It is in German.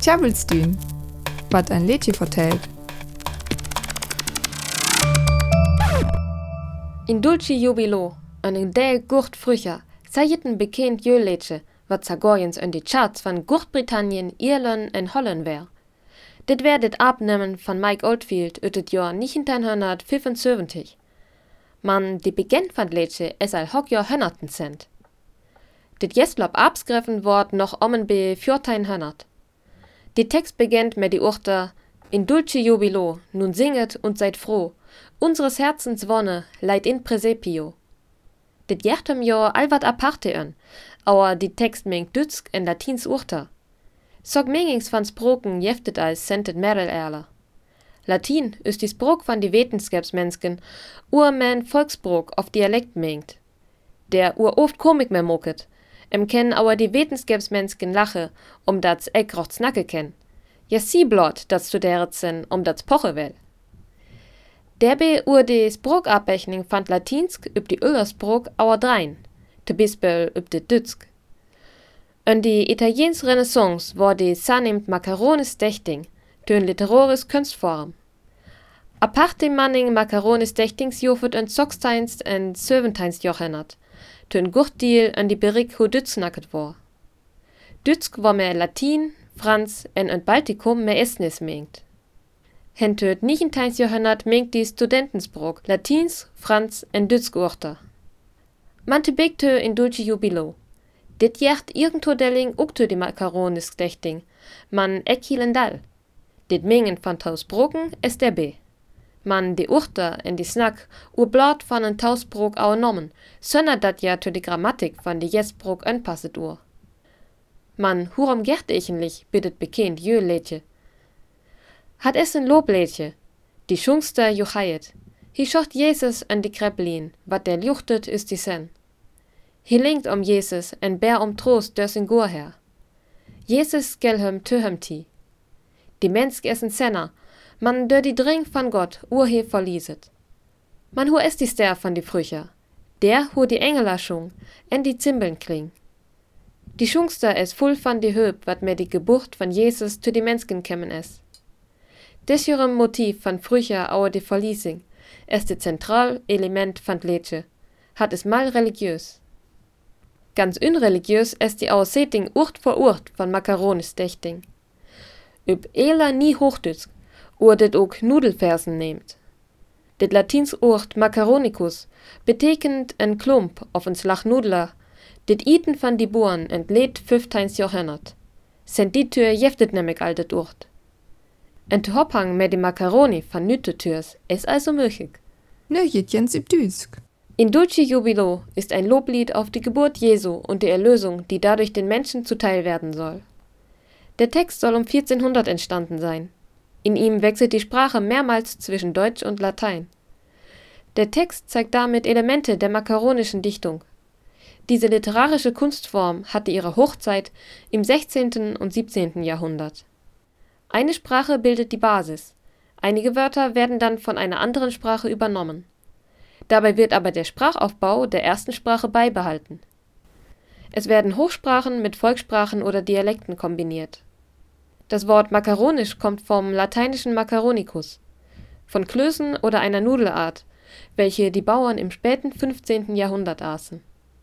Tjabelstün, wat ein Lädchen vertellt. In dulci jubilo, an een del gurt frücher, sayeten bekend jölätsche, wat Zagorjens in die Charts van Großbritannien, Irland en Holland wär. Dit wär dit Abnehmen van Mike Oldfield ut het Jahr 1975. Man die Beginn van Lätsche es al hock Jahr hönnerten cent. Dit Jeslob absgriffen wort noch ommen be 1400. Die Text beginnt mit die Urte In dulce jubilo, nun singet und seid froh, unseres Herzens Wonne leid in Presepio. Dit jertem jo all wat aparte an, aber die Text mengt dütsk en Latins Urter. Sog mengings van Sproken jeftet als sentet merel erler. Latin ist die Sprok van die Wetenskapsmensken, urmen Volksbrok auf Dialekt mengt. Der ur oft Komik mehr moket, em kennen aber die Wetenskapsmensken lache, um das eck rocht snacke ken. Ja sie blot, dat studeret sen, um das poche will. Derbe ur de Sprokabrechnung fand Latinsk üb die Öllersprok auer drein, te Bispel üb de Dütsk. Und die italiens Renaissance war die sanemt Macaronis dächting, tön literaris Kunstform. Aparte manning Macaronis dächtings jofet en Sogsteinst en Söventeinst jochennert, tön Gurtdiel an die Berik hu Dütznacket war. Dütsk war mehr Latin, Franz en en Baltikum mehr Estnis mengt. Hen töt 19. Jahrhundert mengt die Studentensbrok Latins, Franz en Dütsk urter. Mante begtö in dulci jubilo. Dit jacht irgendwo delling ukto die Makaronis dächting, man ekilendal. Dit mengen van tausbroken es der B. Man de urter en die snack ur blad van en tausbrok au nommen, sönner dat ja to die Grammatik van die jesbrok anpasset ur. Man, hurom gert ichenlich, bittet bekend jö lädje. Hat es ein Loblädje, die schungster juchayet. Hi schocht Jesus an die Kreplin, wat der juchtet ist die Sen. Hi linkt um Jesus en bär um Trost dörs in Gur her. Jesus gelhem töhem ti. Die Mensk essen Senner, man dör die Dring van Gott urhe verlieset. Man hu es die Ster van die Frücher. Der hu die Engeler schung, en die Zimbeln kling. Die Schungster es full van die Höb, wat mir die Geburt van Jesus zu die Mensken kämmen es. Des jurem Motiv van Frücher auer die Verliesing, es de Zentralelement van Lätsche, hat es mal religiös. Ganz unreligiös es die Ausseting Urt vor Urt von Makaronis dächting. Üb Ela nie Hochdütsk, ur det ook Nudelfersen nehmt. Det Latins Urt Macaronicus betekent en Klump auf en slag Nudler, dit iten van die Boeren entleed 15. Jahrhundert. Sent die Tür jeftet nämlich al det Urt. En te hophang met die Macaroni van Nütetürs ist also möglich. Nöjetjens üb Düsk. In Dulci Jubilo ist ein Loblied auf die Geburt Jesu und die Erlösung, die dadurch den Menschen zuteil werden soll. Der Text soll um 1400 entstanden sein. In ihm wechselt die Sprache mehrmals zwischen Deutsch und Latein. Der Text zeigt damit Elemente der makaronischen Dichtung. Diese literarische Kunstform hatte ihre Hochzeit im 16. und 17. Jahrhundert. Eine Sprache bildet die Basis. Einige Wörter werden dann von einer anderen Sprache übernommen. Dabei wird aber der Sprachaufbau der ersten Sprache beibehalten. Es werden Hochsprachen mit Volkssprachen oder Dialekten kombiniert. Das Wort makaronisch kommt vom lateinischen macaronicus, von Klößen oder einer Nudelart, welche die Bauern im späten 15. Jahrhundert aßen